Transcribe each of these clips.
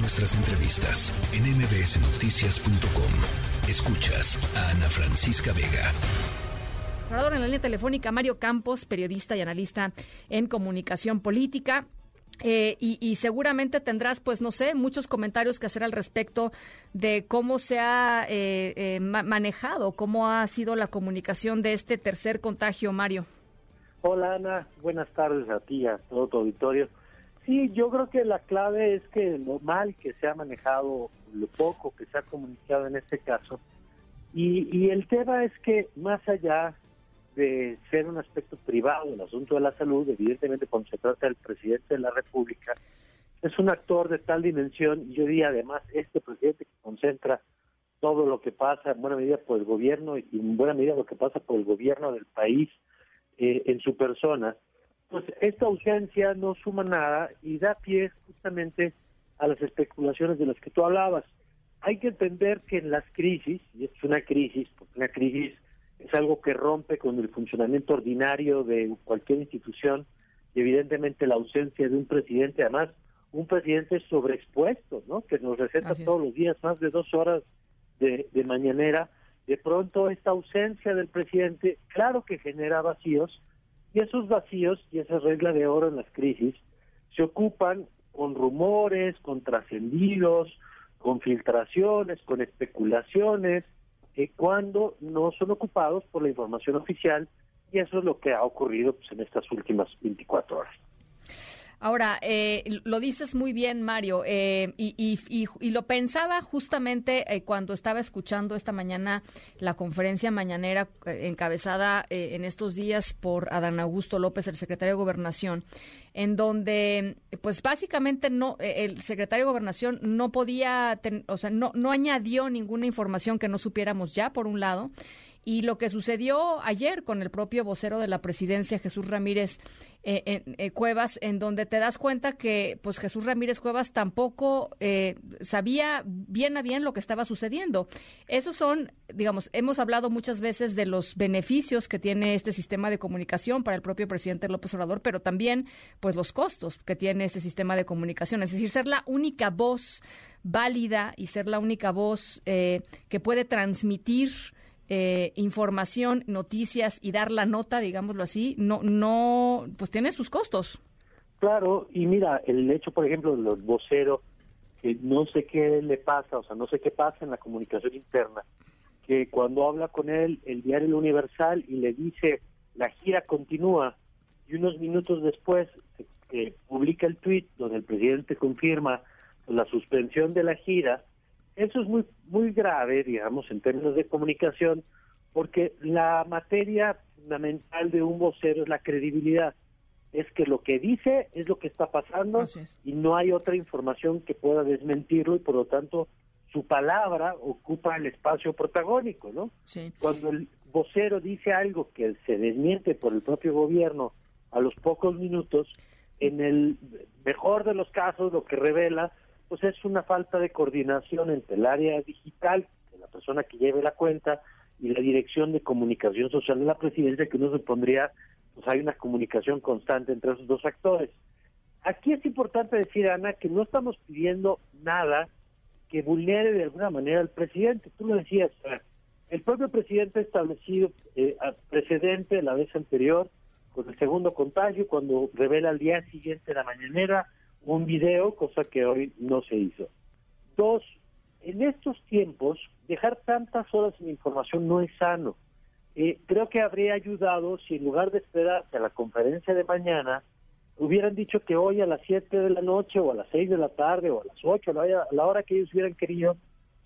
Nuestras entrevistas en mbsnoticias.com. Escuchas a Ana Francisca Vega. Ahora en la línea telefónica, Mario Campos, periodista y analista en comunicación política. Eh, y, seguramente tendrás, pues no sé, muchos comentarios que hacer al respecto de cómo se ha eh, eh, manejado, cómo ha sido la comunicación de este tercer contagio, Mario. Hola Ana, buenas tardes a ti, a todo tu auditorio. Sí, yo creo que la clave es que lo mal que se ha manejado, lo poco que se ha comunicado en este caso, y, y el tema es que más allá de ser un aspecto privado el asunto de la salud, evidentemente cuando se trata del presidente de la República, es un actor de tal dimensión y yo diría además este presidente que concentra todo lo que pasa en buena medida por el gobierno y en buena medida lo que pasa por el gobierno del país eh, en su persona, pues esta ausencia no suma nada y da pie justamente a las especulaciones de las que tú hablabas. Hay que entender que en las crisis, y es una crisis, porque una crisis es algo que rompe con el funcionamiento ordinario de cualquier institución y evidentemente la ausencia de un presidente, además un presidente sobreexpuesto, ¿no? Que nos receta todos los días más de dos horas de, de mañanera. De pronto esta ausencia del presidente, claro que genera vacíos y esos vacíos y esa regla de oro en las crisis se ocupan con rumores, con trascendidos, con filtraciones, con especulaciones, cuando no son ocupados por la información oficial y eso es lo que ha ocurrido pues, en estas últimas 24 horas. Ahora, eh, lo dices muy bien, Mario, eh, y, y, y, lo pensaba justamente eh, cuando estaba escuchando esta mañana la conferencia mañanera eh, encabezada eh, en estos días por Adán Augusto López, el secretario de Gobernación, en donde, pues básicamente no, el secretario de Gobernación no podía, o sea, no, no añadió ninguna información que no supiéramos ya, por un lado, y lo que sucedió ayer con el propio vocero de la presidencia, Jesús Ramírez eh, eh, Cuevas, en donde te das cuenta que pues Jesús Ramírez Cuevas tampoco eh, sabía bien a bien lo que estaba sucediendo. Esos son, digamos, hemos hablado muchas veces de los beneficios que tiene este sistema de comunicación para el propio presidente López Obrador, pero también pues los costos que tiene este sistema de comunicación, es decir, ser la única voz válida y ser la única voz que puede transmitir eh, información, noticias y dar la nota, digámoslo así, no, no, pues tiene sus costos. Claro, y mira, el hecho, por ejemplo, de los voceros, que no sé qué le pasa, o sea, no sé qué pasa en la comunicación interna, que cuando habla con él el diario Universal y le dice la gira continúa, y unos minutos después que publica el tuit donde el presidente confirma la suspensión de la gira, eso es muy, muy grave, digamos, en términos de comunicación, porque la materia fundamental de un vocero es la credibilidad. Es que lo que dice es lo que está pasando y no hay otra información que pueda desmentirlo y por lo tanto su palabra ocupa el espacio protagónico, ¿no? Cuando el vocero dice algo que se desmiente por el propio gobierno a los pocos minutos, en el mejor de los casos lo que revela pues es una falta de coordinación entre el área digital, de la persona que lleve la cuenta, y la dirección de comunicación social de la presidencia, que uno supondría, pues hay una comunicación constante entre esos dos actores. Aquí es importante decir, Ana, que no estamos pidiendo nada que vulnere de alguna manera al presidente. Tú lo decías, el propio presidente ha establecido eh, precedente la vez anterior con el segundo contagio, cuando revela al día siguiente la mañanera un video, cosa que hoy no se hizo. Dos, en estos tiempos, dejar tantas horas sin información no es sano. Eh, creo que habría ayudado si en lugar de esperarse a la conferencia de mañana, hubieran dicho que hoy a las 7 de la noche o a las 6 de la tarde o a las 8, a la hora que ellos hubieran querido,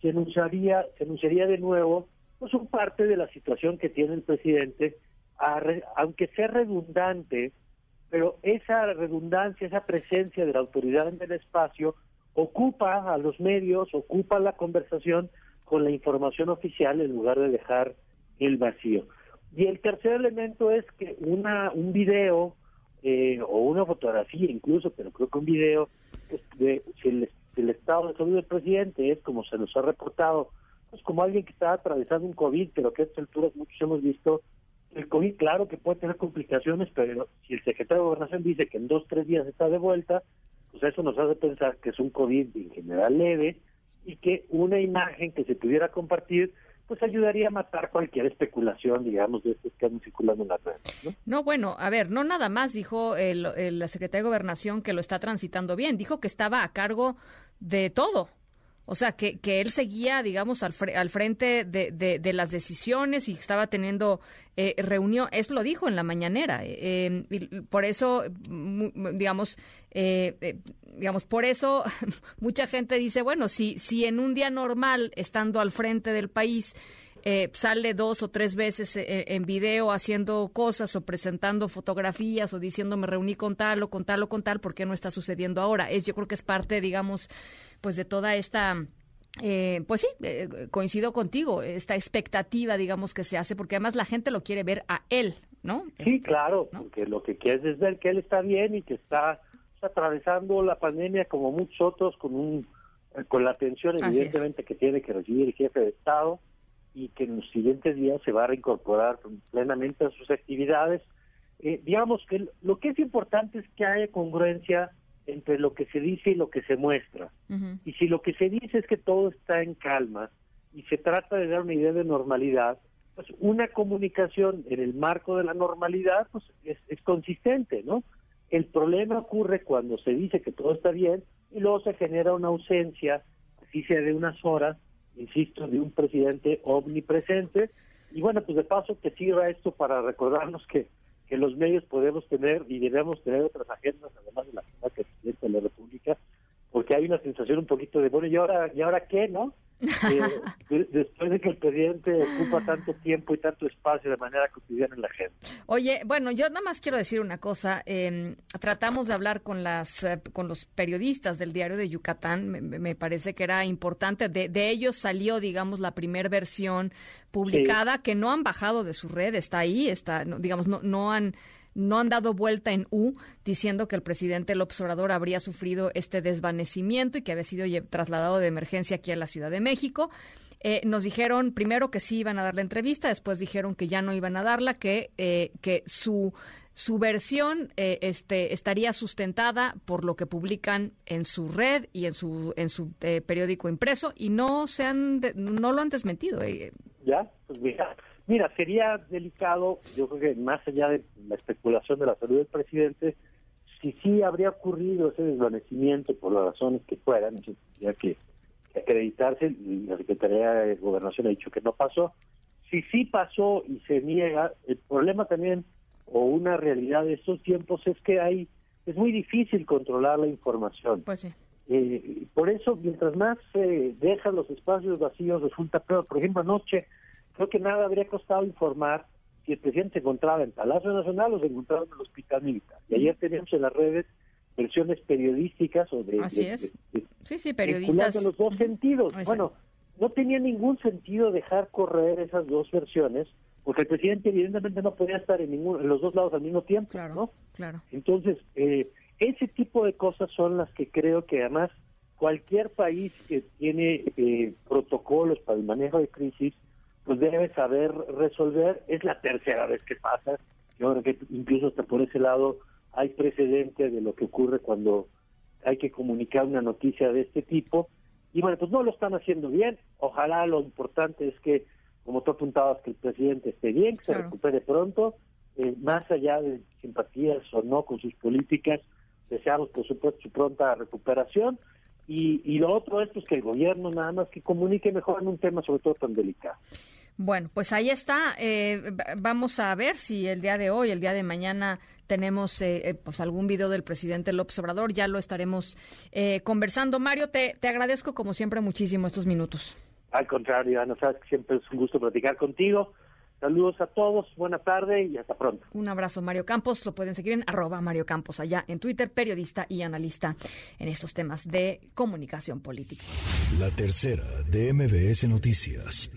se anunciaría, se anunciaría de nuevo pues un parte de la situación que tiene el presidente, aunque sea redundante, pero esa redundancia, esa presencia de la autoridad en el espacio ocupa a los medios, ocupa la conversación con la información oficial en lugar de dejar el vacío. Y el tercer elemento es que una un video eh, o una fotografía incluso, pero creo que un video de, si el, estado de salud del presidente es como se nos ha reportado, pues como alguien que está atravesando un COVID, pero que a estas alturas muchos hemos visto el COVID, claro que puede tener complicaciones, pero si el secretario de Gobernación dice que en dos, tres días está de vuelta, pues eso nos hace pensar que es un COVID en general leve y que una imagen que se pudiera compartir pues ayudaría a matar cualquier especulación, digamos, de estos que andan circulando en las redes. ¿no? no, bueno, a ver, no nada más dijo el, el, la Secretaría de Gobernación que lo está transitando bien, dijo que estaba a cargo de todo. O sea, que, que él seguía, digamos, al, fre al frente de, de, de, las decisiones y estaba teniendo eh, reunión. Eso lo dijo en la mañanera. Eh, y por eso, digamos, eh, digamos, por eso mucha gente dice, bueno, si, si en un día normal, estando al frente del país, eh, sale dos o tres veces eh, en video haciendo cosas o presentando fotografías o diciendo me reuní con tal o con tal o con tal, ¿por qué no está sucediendo ahora? Es, yo creo que es parte, digamos, pues de toda esta... Eh, pues sí, eh, coincido contigo, esta expectativa, digamos, que se hace, porque además la gente lo quiere ver a él, ¿no? Sí, este, claro, ¿no? porque lo que quieres es ver que él está bien y que está atravesando la pandemia como muchos otros con un con la atención evidentemente que tiene que recibir el jefe de Estado y que en los siguientes días se va a reincorporar plenamente a sus actividades. Eh, digamos que lo que es importante es que haya congruencia entre lo que se dice y lo que se muestra. Uh -huh. Y si lo que se dice es que todo está en calma y se trata de dar una idea de normalidad, pues una comunicación en el marco de la normalidad pues es, es consistente, ¿no? El problema ocurre cuando se dice que todo está bien y luego se genera una ausencia, así sea de unas horas, insisto, de un presidente omnipresente. Y bueno, pues de paso que sirva esto para recordarnos que, que los medios podemos tener y debemos tener otras agendas, además de la agenda que presidente de la República, porque hay una sensación un poquito de, bueno, ¿y ahora, ¿y ahora qué, no? Eh, después de que el presidente ocupa tanto tiempo y tanto espacio de manera cotidiana en la gente. Oye, bueno, yo nada más quiero decir una cosa. Eh, tratamos de hablar con las eh, con los periodistas del diario de Yucatán. Me, me parece que era importante. De, de, ellos salió, digamos, la primera versión publicada sí. que no han bajado de su red. Está ahí, está, no, digamos, no, no han no han dado vuelta en U diciendo que el presidente López Obrador habría sufrido este desvanecimiento y que había sido trasladado de emergencia aquí a la Ciudad de México. Eh, nos dijeron primero que sí iban a dar la entrevista, después dijeron que ya no iban a darla, que, eh, que su, su versión eh, este, estaría sustentada por lo que publican en su red y en su, en su eh, periódico impreso y no, se han no lo han desmentido. Eh. Ya, pues mira, Mira, sería delicado, yo creo que más allá de la especulación de la salud del presidente, si sí habría ocurrido ese desvanecimiento por las razones que fueran, eso tendría que, que acreditarse, y la Secretaría de Gobernación ha dicho que no pasó. Si sí pasó y se niega, el problema también, o una realidad de estos tiempos, es que hay es muy difícil controlar la información. Pues sí. Eh, por eso, mientras más se eh, dejan los espacios vacíos, resulta peor. Por ejemplo, anoche creo que nada habría costado informar si el presidente se encontraba en Palacio Nacional o se encontraba en el Hospital Militar. Y ayer teníamos en las redes versiones periodísticas de... Así de, es. De, de, sí, sí, periodistas. En los dos sentidos. Exacto. Bueno, no tenía ningún sentido dejar correr esas dos versiones porque el presidente evidentemente no podía estar en, ninguno, en los dos lados al mismo tiempo, claro, ¿no? Claro. Entonces, eh, ese tipo de cosas son las que creo que además cualquier país que tiene eh, protocolos para el manejo de crisis pues debe saber resolver. Es la tercera vez que pasa. Yo creo que incluso hasta por ese lado hay precedente de lo que ocurre cuando hay que comunicar una noticia de este tipo. Y bueno, pues no lo están haciendo bien. Ojalá lo importante es que, como tú apuntabas, que el presidente esté bien, que claro. se recupere pronto. Eh, más allá de simpatías o no con sus políticas, deseamos, por supuesto, su pronta recuperación. Y, y, lo otro es pues, que el gobierno nada más que comunique mejor en un tema sobre todo tan delicado. Bueno, pues ahí está. Eh, vamos a ver si el día de hoy, el día de mañana, tenemos eh, pues algún video del presidente López Obrador. Ya lo estaremos eh, conversando. Mario, te, te, agradezco como siempre muchísimo estos minutos. Al contrario, Ana, sabes que siempre es un gusto platicar contigo. Saludos a todos, buena tarde y hasta pronto. Un abrazo, Mario Campos. Lo pueden seguir en arroba Mario Campos allá en Twitter, periodista y analista en estos temas de comunicación política. La tercera de MBS Noticias.